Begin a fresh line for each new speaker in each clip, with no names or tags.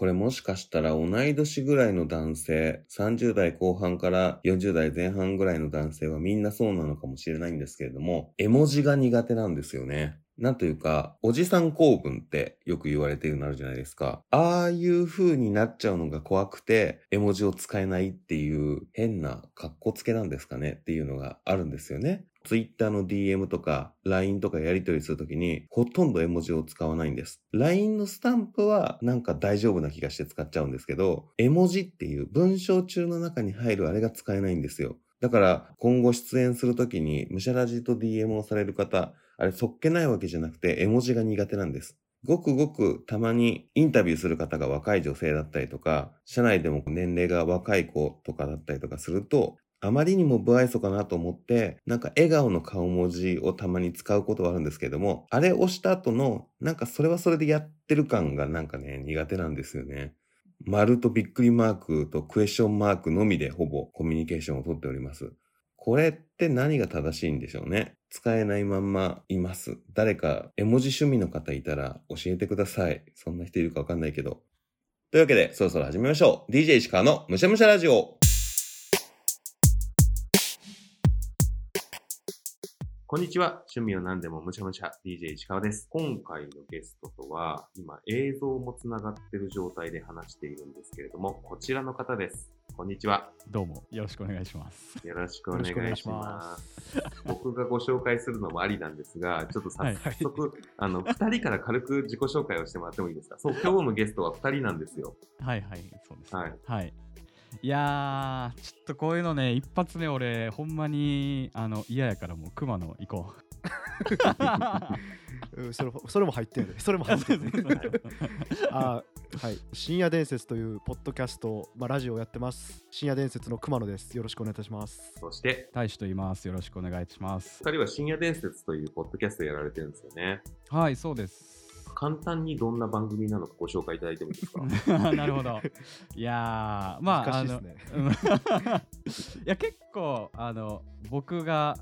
これもしかしたら同い年ぐらいの男性、30代後半から40代前半ぐらいの男性はみんなそうなのかもしれないんですけれども、絵文字が苦手なんですよね。なんというか、おじさん構文ってよく言われてるのあるじゃないですか。ああいう風になっちゃうのが怖くて、絵文字を使えないっていう変な格好つけなんですかねっていうのがあるんですよね。ツイッターの DM とか LINE とかやり取りするときにほとんど絵文字を使わないんです。LINE のスタンプはなんか大丈夫な気がして使っちゃうんですけど、絵文字っていう文章中の中に入るあれが使えないんですよ。だから今後出演するときにムシャラジと DM をされる方、あれそっけないわけじゃなくて絵文字が苦手なんです。ごくごくたまにインタビューする方が若い女性だったりとか、社内でも年齢が若い子とかだったりとかすると、あまりにも不愛想かなと思って、なんか笑顔の顔文字をたまに使うことはあるんですけども、あれ押した後の、なんかそれはそれでやってる感がなんかね、苦手なんですよね。丸とびっくりマークとクエスチョンマークのみでほぼコミュニケーションをとっております。これって何が正しいんでしょうね。使えないまんまいます。誰か絵文字趣味の方いたら教えてください。そんな人いるかわかんないけど。というわけで、そろそろ始めましょう。DJ 石川のむしゃむしゃラジオ。こんにちは。趣味を何でもむしゃむしゃ DJ 石川です。今回のゲストとは、今映像もつながっている状態で話しているんですけれども、こちらの方です。こんにちは。
どうもよろしくお願いします。
よろしくお願いしま。
ます
僕がご紹介するのもありなんですが、ちょっと早速、あの、二人から軽く自己紹介をしてもらってもいいですか？そう、今日のゲストは二人なんですよ。
はいはい、そうです、ね。
はい。
はい。いやー、ちょっとこういうのね、一発目俺、ほんまにあの嫌やからもう熊野行こ
うんそれそれも入ってるね。それも入ってるね。あはい。深夜伝説というポッドキャスト、まあ、ラジオをやってます。深夜伝説の熊野です。よろしくお願いいたします。
そして、
う。大使と言います。よろしくお願いします。
二人は深夜伝説というポッドキャストやられてるんですよね。
はい、そうです。
簡単にどんな番組なのかご紹介いただいてもいいですか？
なるほど。いやー、まあ、あの、
い
や結構あの僕が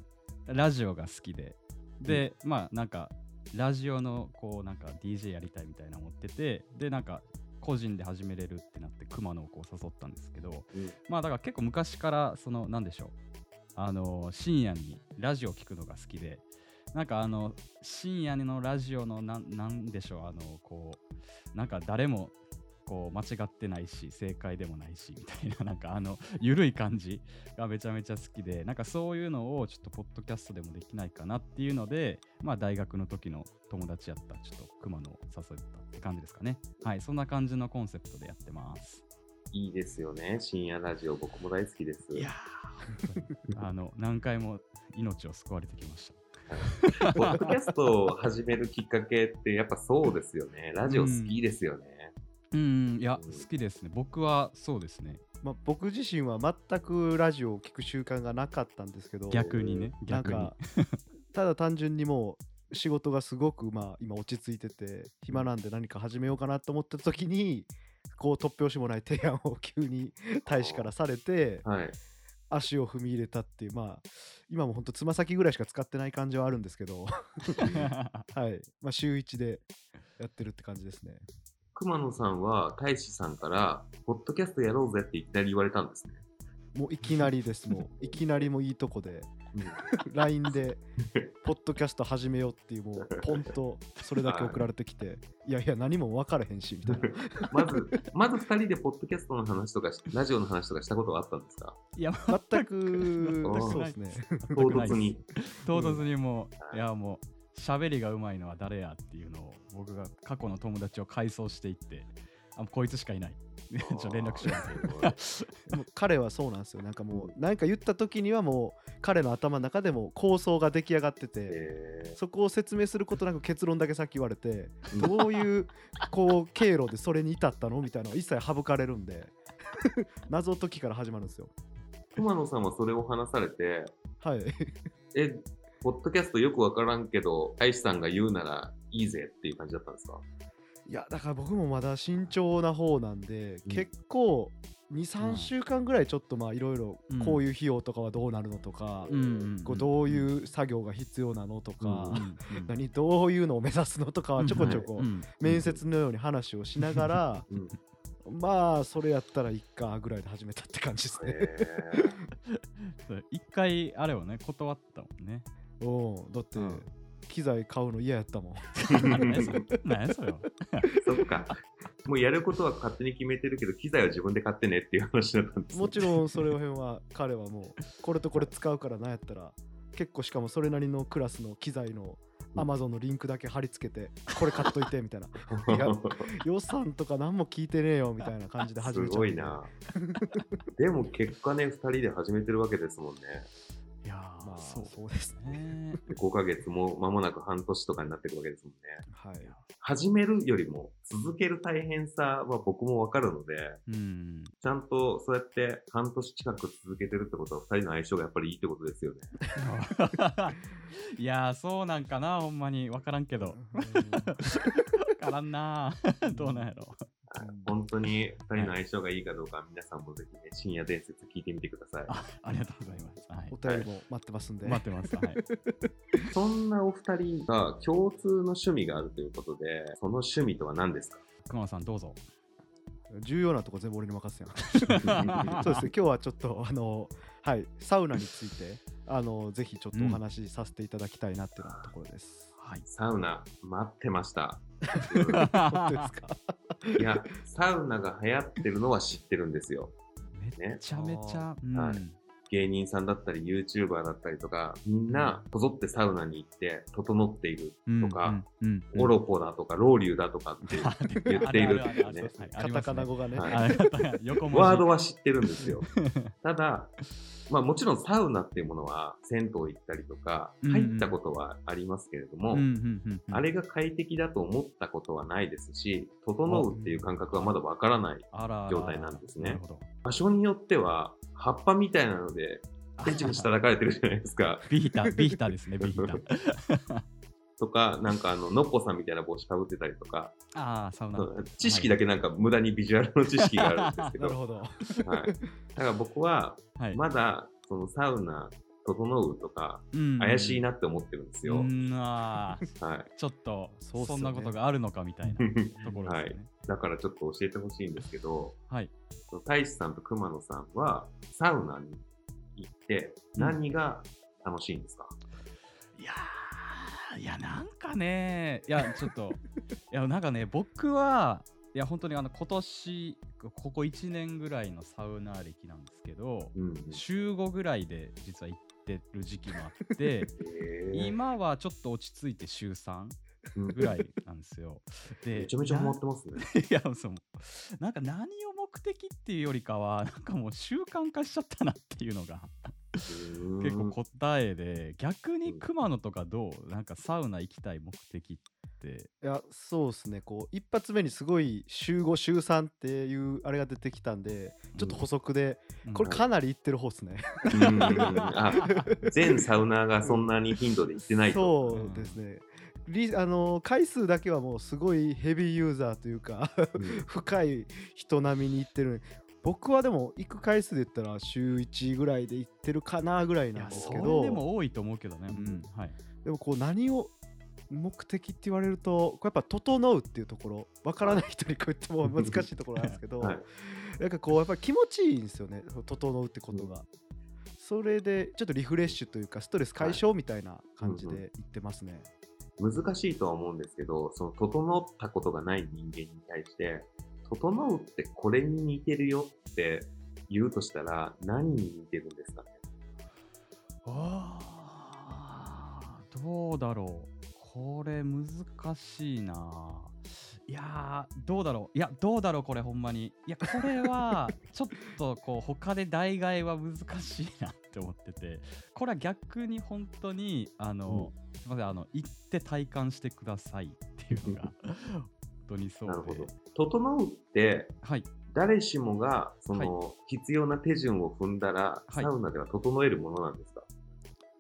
ラジオが好きで。で、まあなんかラジオのこうなんか DJ やりたいみたいな思ってて。でなんか個人で始めれるってなって熊野をこう誘ったんですけど、
うん。
まあだから結構昔からそのなんでしょう。あの深夜にラジオ聞くのが好きでなんかあの深夜のラジオのなんなんでしょうあのこうなんか誰もこう間違ってないし正解でもないしみたいななんかあの緩い感じがめちゃめちゃ好きで なんかそういうのをちょっとポッドキャストでもできないかなっていうのでまあ大学の時の友達やったちょっと熊野を誘ったって感じですかねはいそんな感じのコンセプトでやってます
いいですよね。深夜ラジオ、僕も大好きです。
いやーあの何回も命を救われてきました
ポッドキャストを始めるきっかけってやっぱそうですよね。ラジオ好きですよね。
うんいや好きですね僕はそうですね
まあ、僕自身は全くラジオを聞く習慣がなかったんですけど、
逆にね
なん
逆に
か、ただ単純にもう仕事がすごく、まあ、今落ち着いてて、暇なんで何か始めようかなと思った時に、こう突拍子もない提案を急に大使からされて、
はい。
足を踏み入れたっていう、まあ、今も本当つま先ぐらいしか使ってない感じはあるんですけど、はい。まあ、週1でやってるって感じですね。
熊野さんは大使さんから、ポッドキャストやろうぜっていきなり言われたんですね。
もういきなりです、もう。いきなりもういいとこで、
うん
LINE で、ポッドキャスト始めようっていう、もう、ポンとそれだけ送られてきて、いやいや、何も分からへんし、みたいな。
まず、まず2人でポッドキャストの話とかし、ラジオの話とかしたことがあったんですか？
いや
全くそうですね。
唐突に。
唐突にもう、
うん
いやもう喋りがうまいのは誰やっていうのを僕が過去の友達を回想していってあこいつしかいない連絡しよう
もう彼はそうなんですよ。なんかもう、何か言った時にはもう、彼の頭の中でも構想が出来上がってて、
え
そこを説明することなく結論だけさっき言われて、
ー
どういうこう経路でそれに至ったの？みたいなのは一切省かれるんで、謎解きから始まるんですよ。
熊野さんはそれを話されて、
はい。
え、ポッドキャストよくわからんけど、大使さんが言うならいいぜっていう感じだったんですか？
いや、だから僕もまだ慎重な方なんで、
うん。
結構、2、
うん。
3週間ぐらいちょっとまあいろいろ
うん
こういう費用とかはどうなるのとか、
うんうん
こうどういう作業が必要なのとか、
うん
何どういうのを目指すのとかはちょこちょこ
うん
面接のように話をしながら
うん。
まあそれやったらいっかぐらいで始めたって感じですね。
一回あれをね断ったもんね。
うんだって、
うん
機材買うの嫌やったもん。
何やそれそ
っか。もうやることは勝手に決めてるけど、機材は自分で買ってねっていう話だったんですね
もちろんそれ辺は彼はもうこれとこれ使うからなんやったら結構しかもそれなりのクラスの機材の
うん
Amazon のリンクだけ貼り付けてこれ買っといてみたいな いや予算とか何も聞いてねえよみたいな感じで始
す
めちゃう
ごいな。でも結果ね、2人で始めてるわけですもんね。
まあ
そう。
そうです
ね。
で5ヶ月も間もなく半年とかになっていくわけですもんね。
はい。
始めるよりも続ける大変さは僕もわかるので、
うん。
ちゃんとそうやって半年近く続けてるってことは2人の相性がやっぱりいいってことですよね。
いやーそうなんかなほんまに。分からんけど。分からんなどうなんやろ
はい本当に2人の相性がいいかどうか、皆さんもぜひね、深夜伝説聞いてみてください。
あありがとうございます、はい。
お、便りも待ってますんで、
待ってますはい。
そんなお二人が共通の趣味があるということで、その趣味とは何ですか？
熊野さんどうぞ。
重要なとこ全部俺に任せやん そうです。ね今日はちょっとあのはいサウナについてあのぜひちょっとお話しさせていただきたいなっていうところです、
はい。
サウナ、待ってました。
本当ですか？
いや、サウナが流行ってるのは知ってるんですよ。
めちゃめちゃ、うん。
はい芸人さんだったり、YouTuber だったりとか、みんなこぞってサウナに行って、整っているとか、
うんうんうん
オロポだとか、ロウリュだとかって 言っているっていうね。
カタカナ語がね、
はい。ワードは知ってるんですよ。ただ、まあもちろんサウナっていうものは銭湯行ったりとか、入ったことはありますけれども、あれが快適だと思ったことはないですし、整うっていう感覚はまだわからない。状態なんですね。場所によっては、葉っぱみたいなので、ペチペチ叩かれてるじゃないですか。
ビータービーターですねビーター。
とか、なんかあの、のっぽさんみたいな帽子かぶってたりとか、
ああサウナ
知識だけなんか無駄にビジュアルの知識があるんですけど、
なるほど。
はい。だから僕は、
はい。
まだ、そのサウナ、整うとか、
うん。
怪しいなって思ってるんですよ。はい。
ちょっと
そね。
そんなことがあるのかみたいなところですよね
だからちょっと教えてほしいんですけど、
はい。
その大志さんと熊野さんは、サウナに行って何が楽しいんですか、
いやーいやなんかねいやちょっと いやなんかね僕はいや本当にあの今年ここ1年ぐらいのサウナ歴なんですけど
うん。
週5ぐらいで実は行ってる時期もあって今はちょっと落ち着いて週3
うん
ぐらいなんですよ。で
めちゃめちゃハマってますね。
いやそうなんか何を目的っていうよりかはなんかもう習慣化しちゃったなっていうのが結構答えで逆に熊野とかどう？なんかサウナ行きたい目的って。
いやそうですね。こう一発目にすごい週5週3っていうあれが出てきたんでちょっと補足で、これ
うん
かなりいってる方ですね、
うん。あ全サウナーがそんなに頻度で行ってないと。
そうですね。リあの回数だけはもうすごいヘビーユーザーというか
うん。
深い人並みに行ってる僕はでも行く回数で言ったら週1ぐらいで行ってるかなぐらいなんですけど。
れでも多いと思うけどね、うん。はい、
でもこう何を目的って言われるとこうやっぱ整うっていうところわからない人にこう言っても難しいところなんですけど、
はい。
なんかこうやっぱり気持ちいいんですよね整うってことが、それでちょっとリフレッシュというかストレス解消みたいな感じで言ってますね、
難しいとは思うんですけど、その整ったことがない人間に対して、整うってこれに似てるよって言うとしたら何に似てるんですかね？
あーどうだろう。これ難しいな。いやーどうだろう。いやどうだろうこれほんまに。いやこれは ちょっとこう他で代替は難しいなって思ってて。これは逆に本当にあの、すいませんあの行って体感してくださいっていうのが 本当にそうで。
なるほど。整うって
はい。
誰しもがその必要な手順を踏んだら、
はい。
サウナでは整えるものなんですか、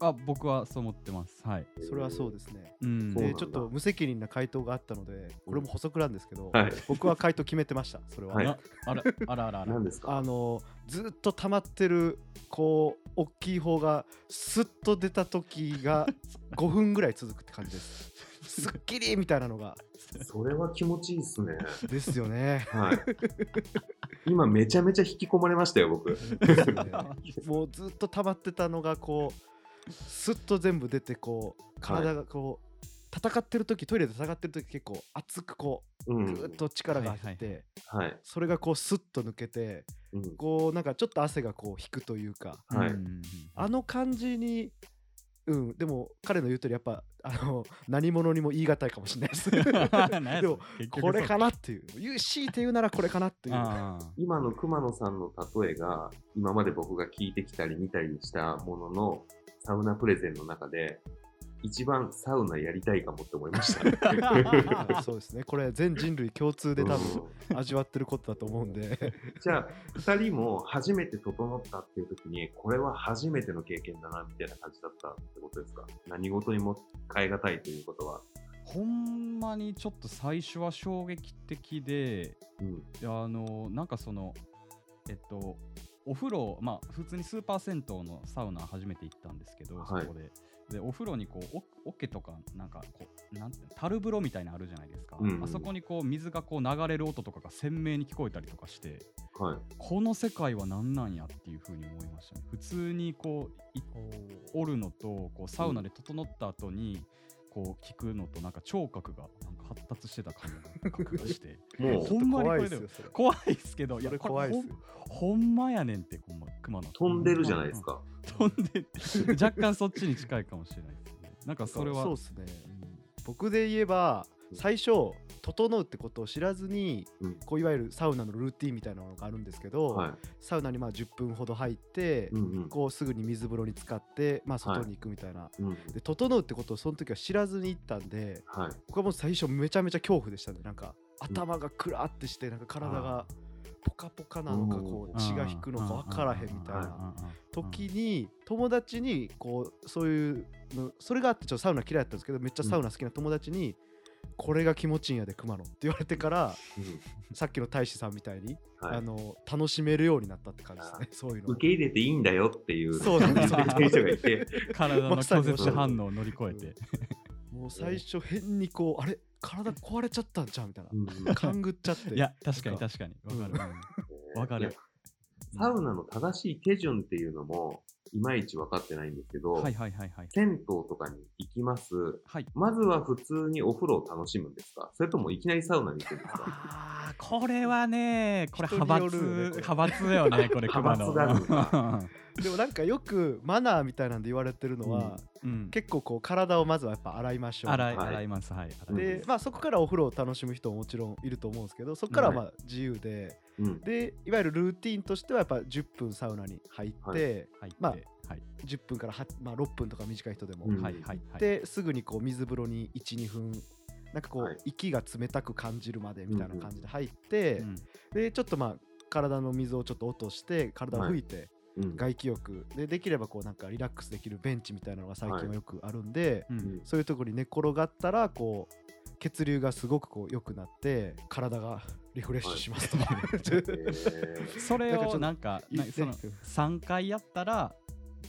あ僕はそう思ってます。はい。
それはそうですね。
うん。
でちょっと無責任な回答があったのでこれも補足なんですけど、
はい。
僕は回答決めてました。それは、
はい。
ああらあらあらあら。
何ですか？
あのずっと溜まってるこう大きい方がスッと出た時が 5分ぐらい続くって感じです。すっきりみたいなのが
それは気持ちいいっすね。
ですよね。
はい。今めちゃめちゃ引き込まれましたよ、僕。
ね もうずっと溜まってたのがこうスッと全部出てこう体がこう、戦ってる時トイレで戦ってる時結構熱くこ
う。
うんぐーっと力が入って、
はい。
それがこうスッと抜けて
うん。
こうなんかちょっと汗がこう引くというか
はい
うん
あの感じにうんでも彼の言う通りやっぱあの何者にも言い難いかもしれないです。でもこれかなっていう。言う強いて言うならこれかなっていう。
今の熊野さんの例えが、今まで僕が聞いてきたり見たりしたものの、サウナプレゼンの中で、一番サウナやりたいかもって思いました。
は いそうですねこれ全人類共通で多分
うん
味わってることだと思うんで
じゃあ、二人も初めて整ったっていう時に、これは初めての経験だな、みたいな感じだったってことですか？何事にも変え難いということは。
ほんまにちょっと最初は衝撃的で
うん。
あのなんかそのえっとお風呂まあ普通にスーパー銭湯のサウナ初めて行ったんですけど、
はい
そこででお風呂にこうお桶とかなんかこうなんて樽風呂みたいなのあるじゃないですか、
うんうん。
あそこにこう水がこう流れる音とかが鮮明に聞こえたりとかして
はい。
この世界は何なんやっていうふうに思いましたね。普通にこういおるのとこうサウナで整った後に、こう聞くのとなんか聴覚がなんか発達してた感じがして
もう。
ほんまにこ
怖い
れ。で怖いっすけどい
それ
これ
怖いですよ。
ほんほんまやねんってほんま熊野。
飛んでるじゃないですか。
飛んで若干そっちに近いかもしれないですね。なんかそれは。
そうですね。
うん。
僕で言えば
うん。
最初整うってことを知らずに
うん。
こういわゆるサウナのルーティンみたいなのがあるんですけど、
はい。
サウナにまあ10分ほど入って、
うんうん。
こうすぐに水風呂に浸かって、まあ、外に行くみたいな、
うん。
で整うってことをその時は知らずに行ったんで
はい。
僕はもう最初めちゃめちゃ恐怖でしたね。なんか頭がクラーってしてなんか体がポカポカなのかこう血が引くのか分からへんみたいな。時に友達にこうそういうのそれがあってちょっとサウナ嫌いだったんですけどめっちゃサウナ好きな友達にこれが気持ちいいんやで熊野って言われてから
うん。
さっきの大使さんみたいに、
はい。
あの楽しめるようになったって感じですねそういうの
受け入れていいんだよっていう、
そうなんです
言ってくれる人がいて、
体の拒絶反応を乗り越えて。
もう最初変にこうあれ？体壊れちゃったんちゃうみたいな。
うん。
勘ぐっちゃって。
いや確かに確かに。わかる。うん。わかる。
サウナの正しい手順っていうのも、いまいち分かってないんですけど、
はいはいはいはい。
銭湯とかに行きます。
はい。
まずは普通にお風呂を楽しむんですか？それともいきなりサウナに行くんですか？
あーこれはねこれ派閥
ね
派閥だよねこれ
派閥があるの
でもなんかよくマナーみたいなんで言われてるのは、
うん。
結構こう体をまずはやっぱ洗いましょう。
洗い
はい。
洗います。はい。
で、まあ、そこからお風呂を楽しむ人ももちろんいると思うんですけどそこからはまあ自由で、
うん。
でいわゆるルーティンとしてはやっぱ10分サウナに入って、
はい。
入って
まあ
はい。
10分からは、まあ、6分とか短い人でも、
うん。
はいはいはい。
ですぐにこう水風呂に12分なんかこう、
はい。
息が冷たく感じるまでみたいな感じで入って、
うん。
でちょっとまあ体の水をちょっと落として体を拭いて、
うん。
外気浴。でできればこうなんかリラックスできるベンチみたいなのが最近はよくあるんで、
うん。
うん。
そういうところに寝転がったらこう血流がすごくこう良くなって体がリフレッシュしますと、
えー
それをなんかその 3回やったら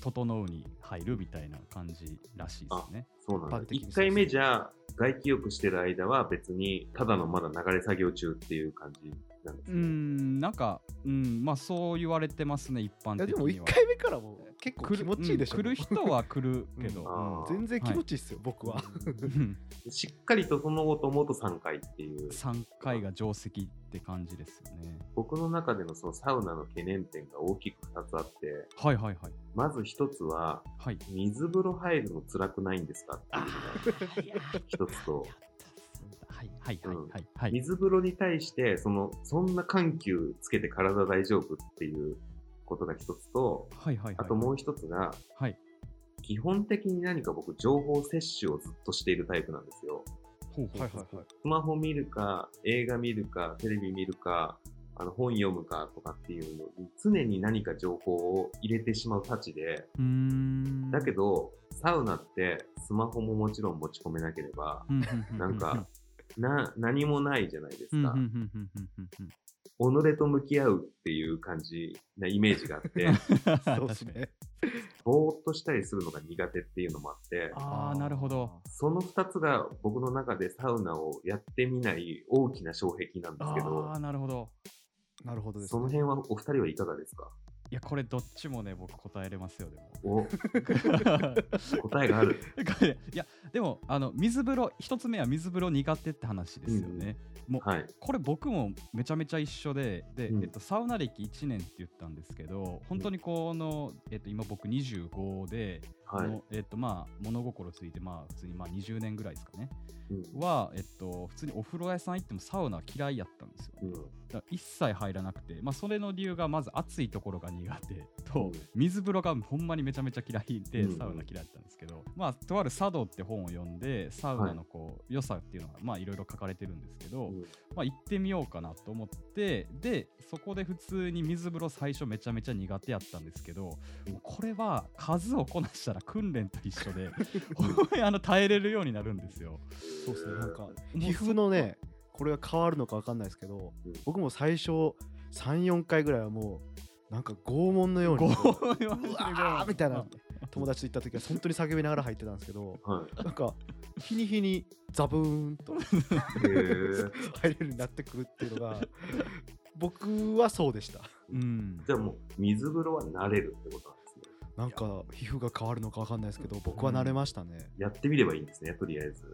整うに入るみたいな感じらしいですね。
そうなんだ。
一般。的に
1回目じゃ外気浴してる間は別にただのまだ流れ作業中っていう感じなんです
う
ね。
んなんか、うん、まあそう言われてますね一般的には。
いやでも1回目からも結構
来る
気持ちいいでしょ、
うん来る人は来るけど、
全然気持ちいいっすよ、僕は
うん
しっかりとその後と思うと3回っていう。
3回が定石って感じですよね。
僕の中でのそのサウナの懸念点が大きく2つあって、
はいはいはい。
まず1つは、
はい。
水風呂入るの辛くないんですかっていうのが1つと、
はいはいはいはいはい。
水風呂に対して、その、そんな緩急つけて体大丈夫っていうことが1つと、
はいはいはい。
あともう1つが、
はい。
基本的に何か僕、情報摂取をずっとしているタイプなんですよ。
ほうほうほう
はいはいはい
スマホ見るか、映画見るか、テレビ見るか、あの本読むかとかっていうのに常に何か情報を入れてしまうたちで、
うーん。
だけど、サウナってスマホももちろん持ち込めなければ、
うん、うんうんうん
なんか、な、何もないじゃないですか。己と向き合うっていう感じなイメージがあって、
そうですね。
ぼーっとしたりするのが苦手っていうのもあって、
ああ、なるほど。
その二つが僕の中でサウナをやってみない大きな障壁なんですけど。
ああ、、なるほど。
なるほどです、
その辺はお二人はいかがですか？
いや、これどっちもね、僕答えれますよ、でも。
お、答えがある。
いや、でも、あの、水風呂、一つ目は水風呂苦手って話ですよね。もう、
はい。
これ僕もめちゃめちゃ一緒で、で、
うん
えっと、サウナ歴1年って言ったんですけど、本当にこの、えっと、今僕25で、
はい。
のえっと、まあ、物心ついて、まあ、普通にまあ20年ぐらいですかね。
うん
は、えっと、普通にお風呂屋さん行ってもサウナ嫌いやったんですよ。
うん
だから一切入らなくて、まあ、それの理由がまず暑いところが苦手と、
うん
水風呂がほんまにめちゃめちゃ嫌いで、
うん
サウナ嫌いだったんですけど、まあ、とある茶道って本を読んで、サウナのこう、良さっていうのが、まあ、いろいろ書かれてるんですけど、
うん
まあ、行ってみようかなと思って、で、そこで普通に水風呂最初めちゃめちゃ苦手やったんですけど、
うん
これは数をこなしたら訓練と一緒で、あの耐えれるようになるんですよ。
そうですねなんか
う
皮膚のねこれが変わるのか分かんないですけど、
うん。
僕も最初34回ぐらいはもうなんか拷問のように
ご
こう
う。わ
ーみたいな友達と行った時は本当に叫びながら入ってたんですけど
はい。
なんか日に日にザブーンと入れるようになってくるっていうのが僕はそうでした。
うん。
じゃあもう水風呂は慣れるってことなん
か皮膚が変わるのか分かんないですけど僕は慣れましたね、
やってみればいいんですね、とりあえず。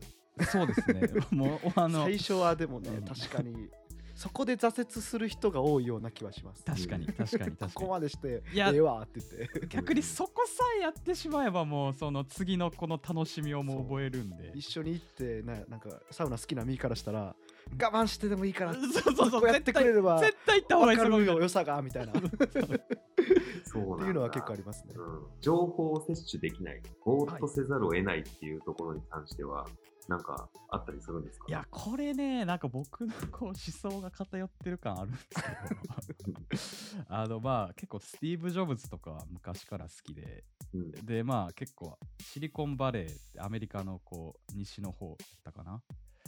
そうですね。もう、あの、
最初はでもね、
うん
確かにそこで挫折する人が多いような気はします
確かに、確かに、
こ
確か
こまでして
いや
ええわって言って
に。逆にそこさえやってしまえば、もう、その次のこの楽しみをもう覚えるんで。
一緒に行ってななんかサウナ好きな身からしたら我慢してでもいいから
そうそうそう、
こうやってくれれば
絶対行った方がいい
分かる
その
よ良さがみたいな。って
そうなんだ。
いうのは結構ありますね。
うん、情報を摂取できない、ぼーっとせざるを得ないっていうところに関しては、なんかあったりするんですか？
いや、これね、なんか僕のこう思想が偏ってる感あるんですけど、あの、まあ、結構スティーブ・ジョブズとかは昔から好きで、
うん。
で、まあ、結構シリコンバレーってアメリカのこう西の方だったかな？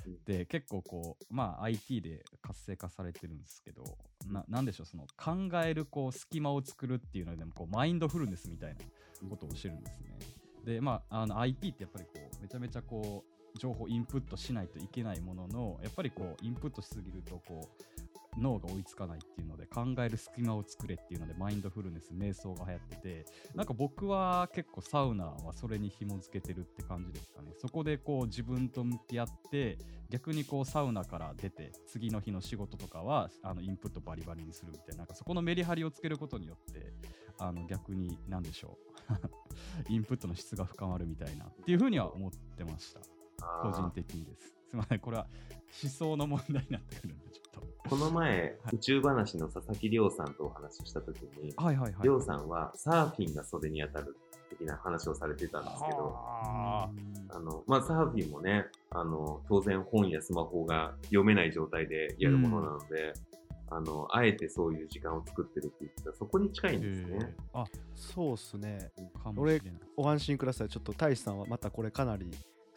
うん。
で、結構こう、まあ、IT で活性化されてるんですけど、ななんでしょう、その考えるこう隙間を作るっていうのでも、こうマインドフルネスみたいなことをしてるんですね。で、まあ、あの IT ってやっぱりこう、めちゃめちゃこう、情報インプットしないといけないものの、やっぱりこう、インプットしすぎると、こう、脳が追いつかないっていうので、考える隙間を作れっていうので、マインドフルネス、瞑想が流行ってて、なんか僕は結構サウナはそれに紐付けてるって感じですかね。そこでこう自分と向き合って、逆にこうサウナから出て、次の日の仕事とかはあのインプットバリバリにするみたいな、なんかそこのメリハリをつけることによって、あの逆に何でしょう。インプットの質が深まるみたいなっていうふうには思ってました。個人的にです。すみません、これは思想の問題になってくるんで、ちょっと。
この前、
はい
宇宙話の佐々木亮さんとお話ししたときに、
はいはいはい。
亮さんはサーフィンが袖に当たる的な話をされてたんですけど、
は
あの、まあ、サーフィンもね、あの、当然本やスマホが読めない状態でやるものなので、あの、あえてそういう時間を作ってるって言ってたそこに近いんですね。
あ、
そうっすね
かもしれない。
ご安心くださいちょっと大志さんはまたこれかなり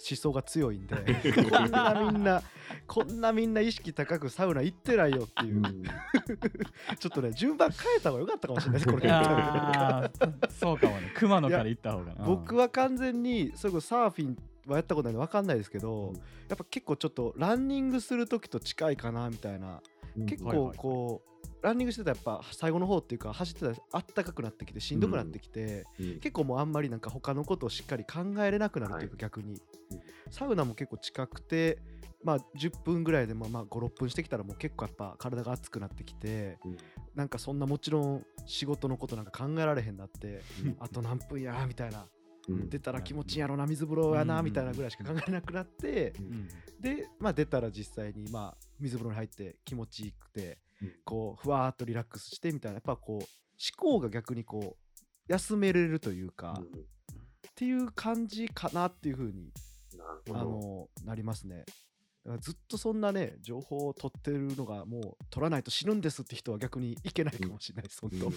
思想が強いんで こんなみんなこんなみんな意識高くサウナ行ってないよっていう。うん。ちょっとね順番変えた方が良かったかもしれないですこれ。
そうかもね。熊野から行った方がな。
僕は完全にそれこそサーフィンはやったことないので分かんないですけど、
うん。
やっぱ結構ちょっとランニングする時と近いかなみたいな。結構
はいはい
こう、ランニングしてたらやっぱ最後の方っていうか走ってたらあったかくなってきてしんどくなってきて、
うん
結構もうあんまりなんか他のことをしっかり考えれなくなるというか逆に、サウナも結構近くてまあ10分ぐらいでもまあ56分してきたらもう結構やっぱ体が熱くなってきて
うん。
なんかそんなもちろん仕事のことなんか考えられへんなってあと何分やみたいな
うん。
出たら気持ちいいやろな水風呂やなみたいなぐらいしか考えなくなって
うん。
でまあ出たら実際にまあ水風呂に入って気持ちいいくて
うん
こうふわーっとリラックスしてみたいなやっぱこう思考が逆にこう休めれるというか、
うん
っていう感じかなっていう風に
な。
あのなりますね。ずっとそんなね情報を取ってるのがもう取らないと死ぬんですって人は逆にいけないかもしれないです、本当。
うん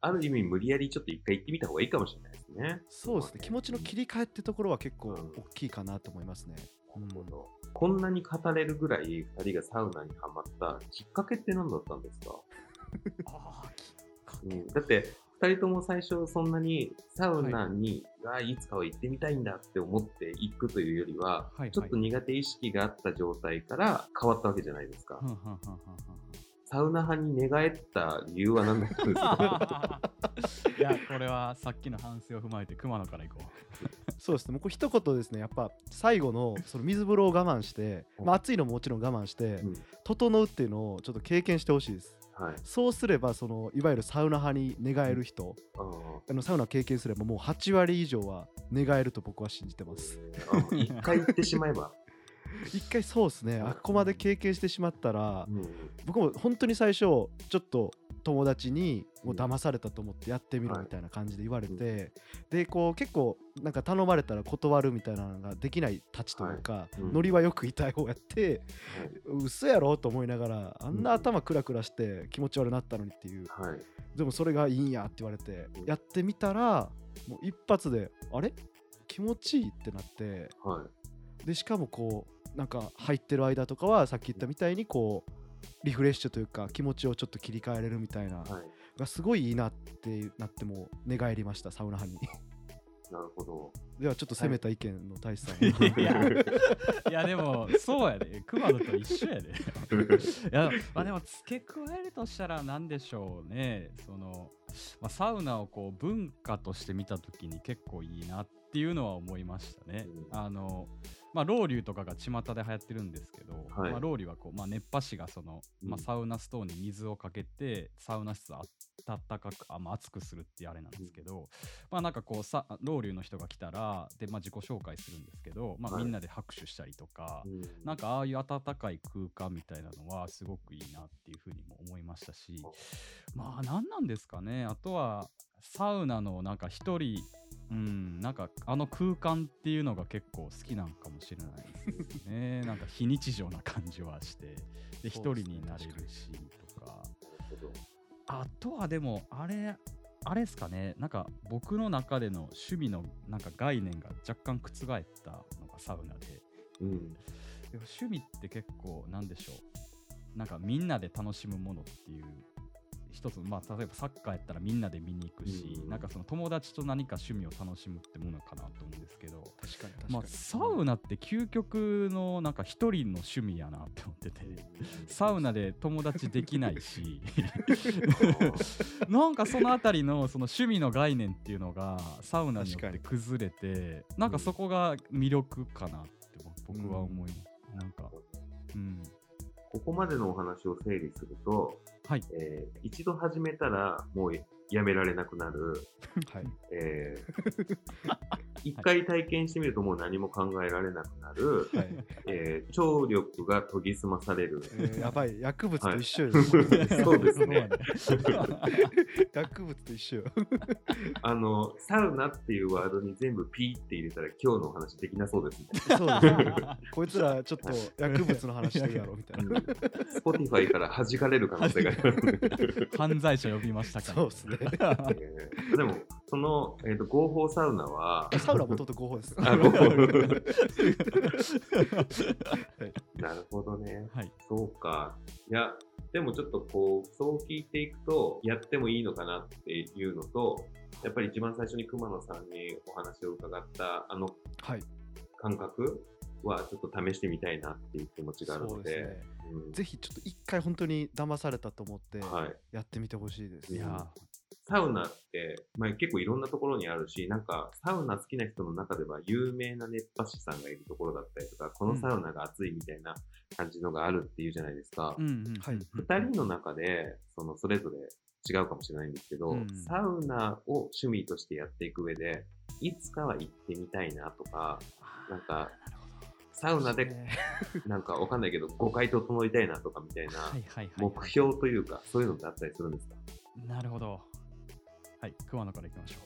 ある意味無理やりちょっと一回行ってみた方がいいかもしれないですね。
そうですね気持ちの切り替えってところは結構
うん
大きいかなと思いますね。
なるほど。こんなに語れるぐらい二人がサウナにハマったきっかけって何だったんですか、
あーきっか
うん、だって二人とも最初そんなにサウナに、あいつかは行ってみたいんだって思って行くというよりは、
はいはい。
ちょっと苦手意識があった状態から変わったわけじゃないですか。サウナ派に寝返った理由は何だったんですか？
いや、これはさっきの反省を踏まえて熊野から行こ
そうですね。もうこれ一言ですね。やっぱ最後のその水風呂を我慢して、まあ、暑いのももちろん我慢して、
うん。
整うっていうのをちょっと経験してほしいです。
はい。
そうすればそのいわゆるサウナ派に寝返る人、
あー
あのサウナ経験すればもう8割以上は寝返ると僕は信じてます。
一回行ってしまえば。
一回そうですね。あここまで経験してしまったら
うん。
僕も本当に最初ちょっと友達にもう
うん
騙されたと思ってやってみろ
はい
みたいな感じで言われて、でこう結構なんか頼まれたら断るみたいなのができないたちというか、
うん。
ノリはよく痛い方やって
はい。
嘘やろと思いながらあんな頭クラクラして気持ち悪なったのにっていう。
はい。
でもそれがいいんやって言われて
うん。
やってみたらもう一発であれ？気持ちいいってなって。
はい。
でしかもこうなんか入ってる間とかはさっき言ったみたいにこうリフレッシュというか気持ちをちょっと切り替えれるみたいな
はい。
がすごいいいなってなっても寝返りましたサウナ派に
なるほど。
ではちょっと攻めた意見の大志さん、
う。いや、いやでも、そうやで。熊野と一緒やで。いや、まあでも付け加えるとしたら何でしょうね。その、まあ、サウナをこう文化として見たときに結構いいなっていうのは思いましたね。
うん
あの、まあ、ロウリュとかが巷で流行ってるんですけど、
はい。
まあ、ロウリュはこう、まあ、熱波師がその、まあ、
うん
サウナストーンに水をかけて、サウナ室を暖かくあ、まあ、熱くするっていうあれなんですけど、まあなんかこうさロウリュの人が来たらで、まあ、自己紹介するんですけど、まあ、
はい。
みんなで拍手したりとか、
うん。
なんかああいう温かい空間みたいなのはすごくいいなっていうふうにも思いましたしまあ何なんですかね。あとはサウナのなんか一人うんなんかあの空間っていうのが結構好きなんかもしれないですね。なんか非日常な感じはして で一
ね
になれるしとか。あとはでもあれあれですかね。なんか僕の中での趣味のなんか概念が若干覆ったのがサウナで。
うん。
でも趣味って結構なんでしょう。なんかみんなで楽しむものっていう一つまあ例えばサッカーやったらみんなで見に行くし、
うん
なんかその友達と何か趣味を楽しむってものかなと思うんですけど
確かに確かに、
まあサウナって究極のなんか一人の趣味やなって思っててサウナで友達できないし なんかそのあたりのその趣味の概念っていうのがサウナによって崩れてなんかそこが魅力かなって僕僕は思います、なんかうん
ここまでのお話を整理すると、
はい。
えー一度始めたらもうやめられなくなる、
はい、
えー 一回体験してみるともう何も考えられなくなる、
はい。
えー聴力が研ぎ澄まされる、
えーやばい。薬物と一緒よ、
そうですね。
薬物と一緒よ。
あの、サウナっていうワードに全部ピーって入れたら今日のお話できなそうですね。
そうですね。こいつらちょっと薬物の話してるやろみたいな。
Spotify から弾かれる可能性があります。ね。
犯罪者呼びましたから。
そうですね。
えーでも、その、えーと合法サウナは、
サウナもと合法です
なるほどね。
はい
そうか。いや、でもちょっとこう、そう聞いていくと、やってもいいのかなっていうのと、やっぱり一番最初に熊野さんにお話を伺った、あの
はい
感覚はちょっと試してみたいなっていう気持ちがあるので、
ですね
うん
ぜひちょっと一回本当に騙されたと思って
はい。
やってみてほしいです。
いや
サウナって、まあ、結構いろんなところにあるし、なんかサウナ好きな人の中では有名な熱波師さんがいるところだったりとか、このサウナが熱いみたいな感じのがあるっていうじゃないですか。
うんうん
はい
うん。
二人の中で、そのそれぞれ違うかもしれないんですけど、
うん。
サウナを趣味としてやっていく上で、いつかは行ってみたいなとか、なんか、サウナで、
ね。
なんかわかんないけど、5回整いたいなとかみたいな目標というか、そういうのってあったりするんですか？
なるほどはい熊野からいきましょ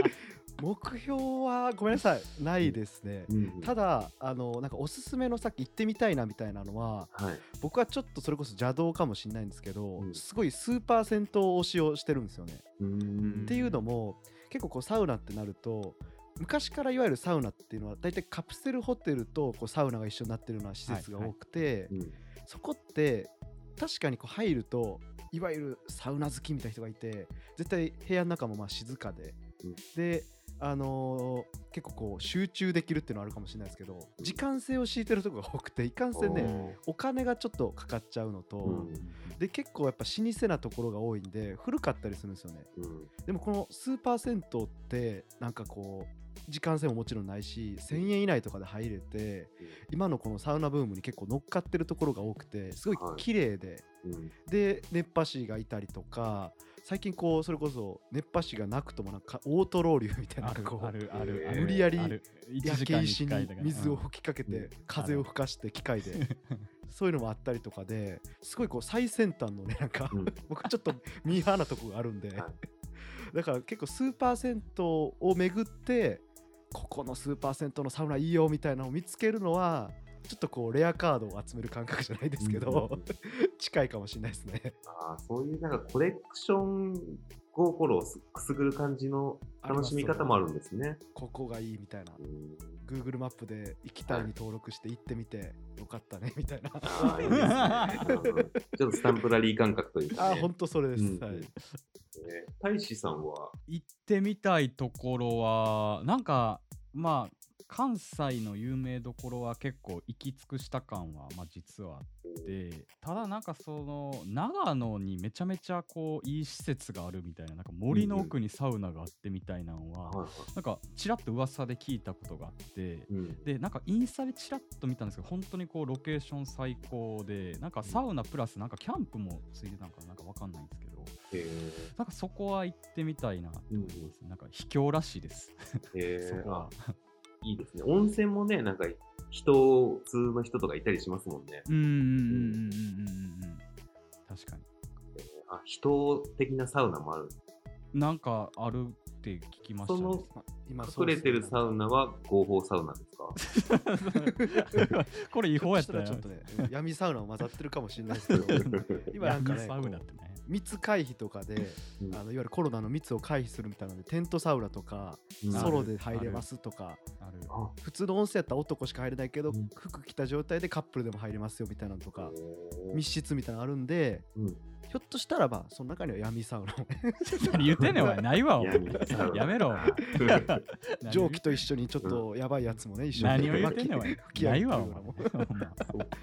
う
目標はごめんなさいないですね。た
だ、
だあのなんかおすすめのさっき行ってみたいなみたいなのは
はい。
僕はちょっとそれこそ邪道かもしれないんですけど、
うん
すごいスーパー銭湯推しをしてるんですよね。っていうのも結構こうサウナってなると昔からいわゆるサウナっていうのは大体カプセルホテルとこうサウナが一緒になってるような施設が多くて、
うん
そこって確かにこう入るといわゆるサウナ好きみたいな人がいて絶対部屋の中もまあ静かで、
うん。
であのー結構こう集中できるっていうのはあるかもしれないですけど時間制を敷いてるとこが多くていかんせんねお金がちょっとかかっちゃうのと、
うん。
で結構やっぱ老舗なところが多いんで古かったりするんですよね。
うん。
でもこのスーパー銭湯ってなんかこう時間制ももちろんないし1000円以内とかで入れて今のこのサウナブームに結構乗っかってるところが多くてすごい
はい。
綺麗で、
うん。
で熱波師がいたりとか最近こうそれこそ熱波師がなくともなんかオートロウリュみたいな
ある
こう
あるある
えー
ある。
無理やり焼け石に水を
うん
吹きかけ
う
て
ん。
風を吹かして機械で そういうのもあったりとかですごいこう最先端のねなんか
うん。
僕ちょっとミーハーなとこがあるんで、
はい
だから結構スーパー銭湯を巡ってここのスーパー銭湯のサウナいいよみたいなのを見つけるのはちょっとこうレアカードを集める感覚じゃないですけど、
うん
近いかもしれないですね。
ああ、そういうなんかコレクション心をすくすぐる感じの楽しみ方もあるんですね。
ここがいいみたいな
うん
Google マップで行きたいに登録して行ってみてよかったねみたいな。
ちょっとスタンプラリー感覚というか、ね。
あー、本当それです。
うん
はい。
えー大使さんは、
行ってみたいところはなんかまあ関西の有名どころは結構行き尽くした感は、まあ、実はあってただなんかその長野にめちゃめちゃこういい施設があるみたいななんか森の奥にサウナがあってみたいなのは、
はいはい。
なんかちらっと噂で聞いたことがあって
うん。
でなんかインスタでちらっと見たんですけど本当にこうロケーション最高でなんかサウナプラスなんかキャンプもついてたのかななんかわかんないんですけど
へ
なんかそこは行ってみたいなと思います、
うん
なんか秘境らしいです。
え へえ
そこは。
あいいですね。温泉もね、なんか人、普通の人とかいたりしますもんね。
うんうんうんうんうんうんうん確かに。
えーあ、人的なサウナもある。
なんかあるって聞きましたね。
今
隠れてるサウナは合法サウナですか？
これ違法やったよ
ちょっとね、闇サウナも混ざってるかもしれないですけど、今なんかね
闇サウナってね
密回避とかで、
うん。
あのいわゆるコロナの密を回避するみたいなので、テントサウナとか、
うん。
ソロで入れますとか、
ある。
あ
普通の温泉やったら男しか入れないけど、
うん。
服着た状態でカップルでも入れますよみたいなのとか、密室みたいなのあるんで、
うん。
ひょっとしたらば、その中には闇サウナ。もね、
何言ってんねん お前。ないわお前。やめろ
蒸気と一緒にちょっとやばいやつもね、一緒に。
何を言ってんねんお前。ないわお前。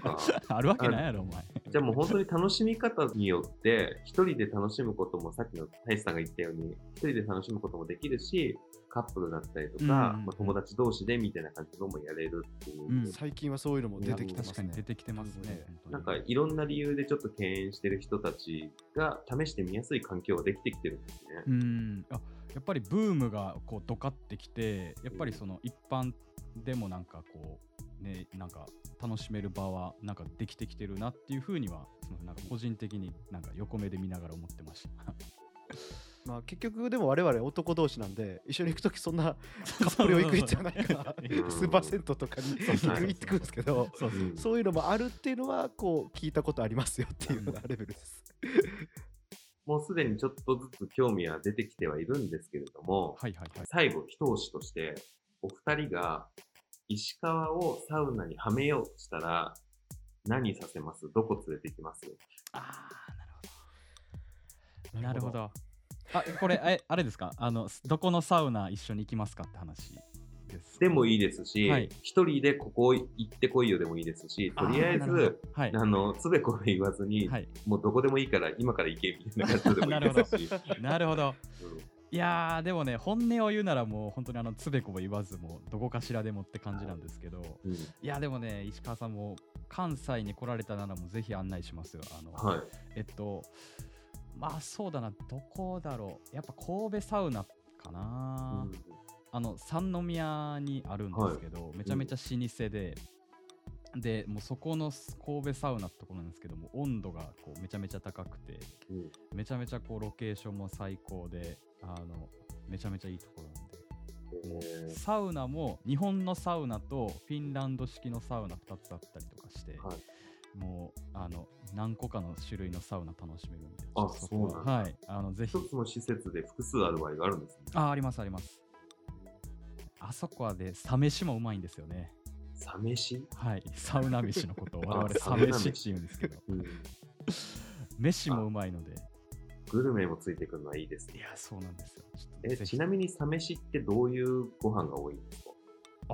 あるわけないやろお前
じゃあもう本当に 楽しみ方によって、一人で楽しむことも、さっきの大志さんが言ったように、一人で楽しむこともできるし、カップルだったりとか、
うん
まあ、友達同士でみたいな感じのもやれるっていう。
うん
最近はそういうのも出てきてますね。
確かに出てきてますね
なんかいろんな理由でちょっと敬遠してる人たちが試してみやすい環境ができてきてるんですね。
うんあやっぱりブームがこうドカってきてやっぱりその一般でもなんかこうねなんか楽しめる場はなんかできてきてるなっていうふうにはなんか個人的になんか横目で見ながら思ってました。
まあ結局でも我々男同士なんで一緒に行くときそんなカップルを行く必要ないか スーパー銭湯とかに
そうそう
行く行ってくるんですけど
そう
いうのもあるっていうのはこう聞いたことありますよっていうようなレベルです。
もうすでにちょっとずつ興味は出てきてはいるんですけれども、
はいはいはい。
最後、一押しとして、お二人が石川をサウナにはめようとしたら、何させます？どこ連れて行きます？
ああ、なるほど。あ、これ、えあれですか？あの、どこのサウナ一緒に行きますかって話です。
でもい
い
いですし、
はい
一人でここ行ってこいよでもいいですし、とりあえず、
はい。
あの、つべこべ言わずに、
はい。
もうどこでもいいから今から行けみたいな感じでもいいですし。
なるほど。
うん
いやー、でもね、本音を言うならもう本当にあの、つべこべ言わずも、どこかしらでもって感じなんですけど、
うん
いや、でもね、石川さんも関西に来られたならもうぜひ案内しますよ。あの、
はい。
えっと、まあそうだな、どこだろう。やっぱ神戸サウナかな。あの三宮にあるんですけど、めちゃめちゃ老舗で、でもうそこの神戸サウナってところなんですけども温度がこうめちゃめちゃ高くて
うん。うん
めちゃめちゃこうロケーションも最高であのめちゃめちゃいいところなんで。
えー。
サウナも日本のサウナとフィンランド式のサウナ2つあったりとかして、
はい。
もうあの何個かの種類のサウナ楽しめるんで
あ
ちょっとこは。
そうなんだ。
はい。あのぜひ。
一つの施設で複数ある場合があるんですね。
あありますあります。あそこはでサ飯もうまいんですよね
サ飯
はい、サウナ飯のことを我々
あ
サ
飯
飯って言うんですけど、
うん。
飯もうまいので。
グルメもついてくるのはいいですね。
いや、そうなんですよ。ち
え、ちなみにサ飯ってどういうご飯が多いんですか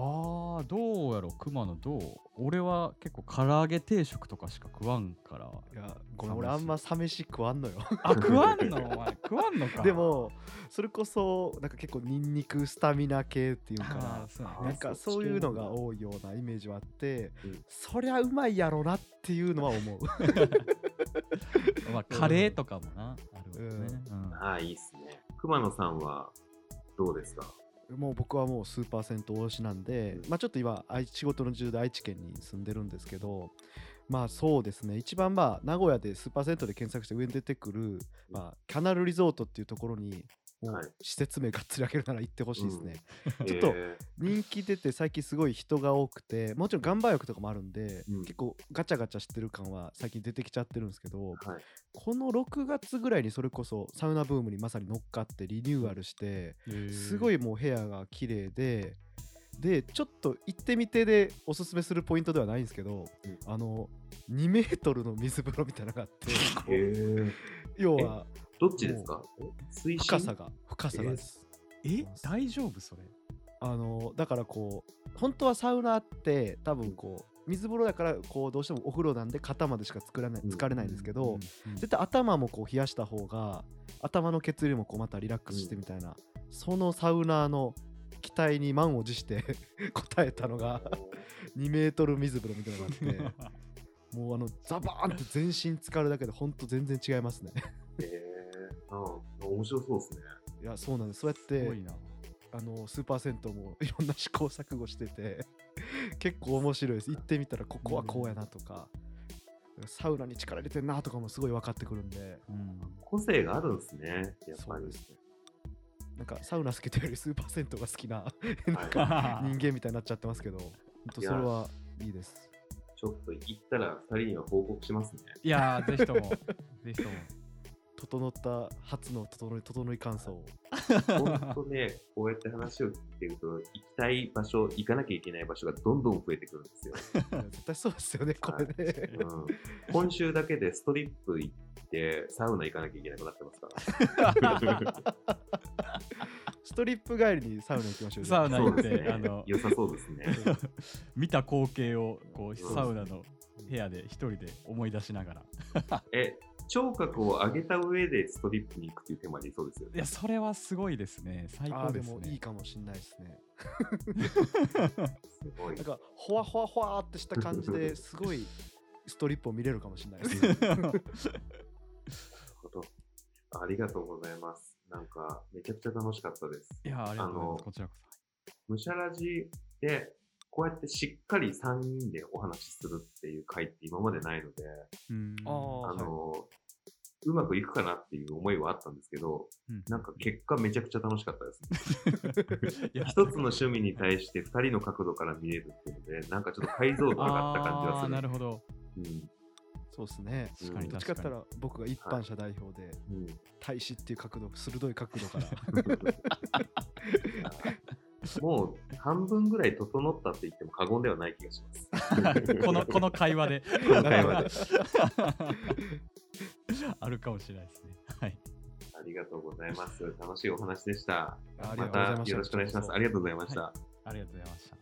ああ、どうやろ、熊野どう？俺は結構唐揚げ定食とかしか食わんから。
いやごめん俺あんまサ飯食わんのよ。
あ、食わんの？お前、食わんのか？
でもそれこそなんか結構ニンニクスタミナ系っていうか
あ
なんかそういうのが多いようなイメージはあって、
うん。
そりゃうまいやろなっていうのは思う。
まあ、カレーとかもな、あるわね。うん。
ああ、いいっすね。熊野さんはどうですか？
もう僕はもうスーパー銭湯推しなんで、
うん。
まあちょっと今愛仕事の重で愛知県に住んでるんですけどまあそうですね。一番まあ名古屋でスーパー銭湯で検索して上に出てくる、まあ、キャナルリゾートっていうところに施設名がっつり開けるなら行ってほしいですね、ちょっ
え
と人気出て最近すごい人が多くてもちろん岩盤浴とかもあるんで、
うん。
結構ガチャガチャしてる感は最近出てきちゃってるんですけど
ーはい。
この6月ぐらいにそれこそサウナブームにまさに乗っかってリニューアルしてすごいもう部屋が綺麗ででちょっと行ってみてでおすすめするポイントではないんですけど、
うん。
あの2メートルの水風呂みたいなのがあって要は
どっちですか？水深？
深さが深さがです。
え？大丈夫それ？
あのだからこう本当はサウナって多分こう水風呂だからこうどうしてもお風呂なんで肩までしか作らない
うん。
疲れないんですけど、
うん。
絶対頭もこう冷やした方が頭の血流もこうまたリラックスしてみたいな、そのサウナーの期待に満を持して 答えたのが 2メートル水風呂みたいなのがあって もうあのザバーンって全身浸かるだけでほんと全然違いますね。
えー、うん、面白そうですね。
いやそうなんですそうやって
な。
あのスーパー銭湯もいろんな試行錯誤してて 結構面白いです行ってみたらここはこうやなとか、サウナに力入れてんなとかもすごい分かってくるんで
うん
個性があるんですね、やっぱり。
そうですねなんかサウナ好きというよりスーパー銭湯が好きな なんか
は
人間みたいになっちゃってますけど本当それはいいです
ちょっと行ったら二人には報告しますね。
いやー、ぜひとも、ぜひとも。
整った初の整い整い感想を
本当ね、こうやって話を聞いてると、行きたい場所、行かなきゃいけない場所がどんどん増えてくるんですよ。
絶対そうですよね これね
うん、今週だけでストリップ行って、サウナ行かなきゃいけなくなってますから。
ストリップ帰りにサウナ行きましょう
サウナ行って、
ね
あの、
良さそうですね。
見た光景を、こうサウナの部屋で一人で思い出しながら。
え、聴覚を上げた上でストリップに行くっていう手までいそうですよね。
いや、それはすごいですね。最高ですね。
もいいかもしんないですね
すごい
なん。かほわほわほわってした感じで すごいストリップを見れるかもしれないですね
なるほど。ありがとうございます。なんか、めちゃくちゃ楽しかったです。
いや、ありがとうございます。こちらこ
ムシャラジで、こうやってしっかり3人でお話しするっていう回って今までないので、
そ。うん。
あー
あの、うまくいくかなっていう思いはあったんですけど、
うん。
なんか結果めちゃくちゃ楽しかったですね。一つの趣味に対して二人の角度から見れるっていうので、なんかちょっと解像度上がった感じがする。
なるほど。
うん。
そうですね。
確かに。
どっちか
確かに
ったら僕が一般社代表で
うん。
大使っていう角度鋭い角度から
もう半分ぐらい整ったって言っても過言ではない気がします。
この、この会話で。
この会話で。
あるかもしれないですね。はい。
ありがとうございます。楽しいお話でした。ま
た
たよろしくお願いします。ありがとうございました。
ありがとうございました。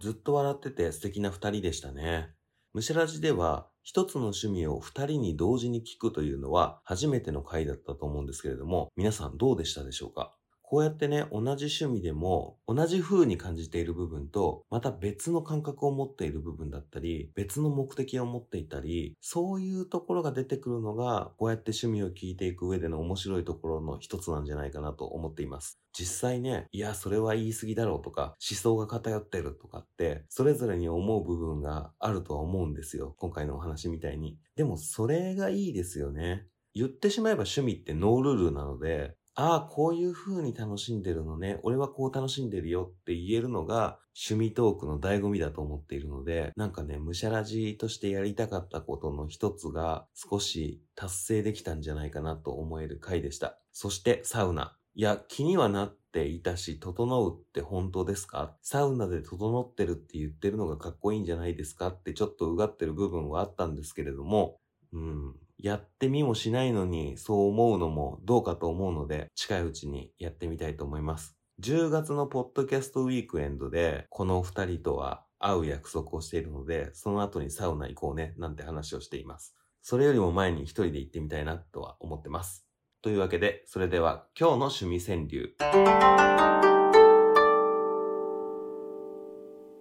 ずっと笑ってて素敵な二人でしたね。むしゃらじでは、一つの趣味を二人に同時に聞くというのは初めての回だったと思うんですけれども、皆さんどうでしたでしょうか？こうやってね、同じ趣味でも、同じ風に感じている部分と、また別の感覚を持っている部分だったり、別の目的を持っていたり、そういうところが出てくるのが、こうやって趣味を聞いていく上での面白いところの一つなんじゃないかなと思っています。実際ね、いや、それは言い過ぎだろうとか、思想が偏ってるとかって、それぞれに思う部分があるとは思うんですよ。今回のお話みたいに。でも、それがいいですよね。言ってしまえば趣味ってノールールなので、ああ、こういう風に楽しんでるのね。俺はこう楽しんでるよって言えるのが趣味トークの醍醐味だと思っているので、なんかね、むしゃらじとしてやりたかったことの一つが少し達成できたんじゃないかなと思える回でした。そしてサウナ。いや、気にはなっていたし、整うって本当ですか？サウナで整ってるって言ってるのがかっこいいんじゃないですか？ってちょっとうがってる部分はあったんですけれども、うん、やってみもしないのにそう思うのもどうかと思うので、近いうちにやってみたいと思います。10月のポッドキャストウィークエンドで、この二人とは会う約束をしているので、その後にサウナ行こうね、なんて話をしています。それよりも前に一人で行ってみたいなとは思ってます。というわけで、それでは今日の趣味川柳。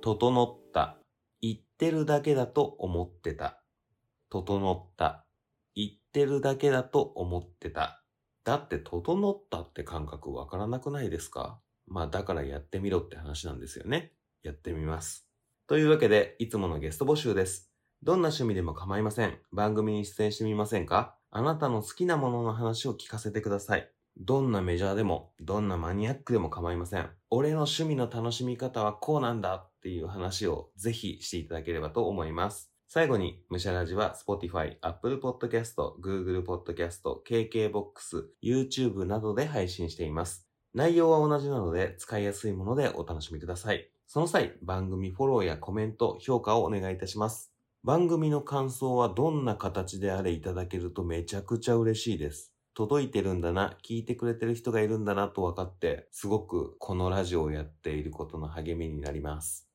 整った。言ってるだけだと思ってた。整った。ってるだけだと思ってた。だって整ったって感覚わからなくないですか？まあだからやってみろって話なんですよね。やってみます。というわけで、いつものゲスト募集です。どんな趣味でも構いません。番組に出演してみませんか？あなたの好きなものの話を聞かせてください。どんなメジャーでも、どんなマニアックでも構いません。俺の趣味の楽しみ方はこうなんだっていう話をぜひしていただければと思います。最後に、ムシャラジは Spotify、Apple Podcast、Google Podcast、KKBOX、YouTube などで配信しています。内容は同じなので使いやすいものでお楽しみください。その際、番組フォローやコメント、評価をお願いいたします。番組の感想はどんな形であれいただけるとめちゃくちゃ嬉しいです。届いてるんだな、聞いてくれてる人がいるんだなと分かって、すごくこのラジオをやっていることの励みになります。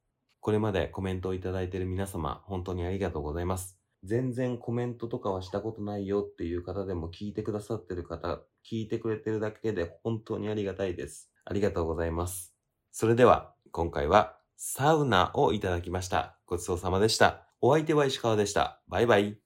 これまでコメントをいただいている皆様、本当にありがとうございます。全然コメントとかはしたことないよっていう方でも聞いてくださってる方、聞いてくれてるだけで本当にありがたいです。ありがとうございます。それでは、今回はサウナをいただきました。ごちそうさまでした。お相手は石川でした。バイバイ。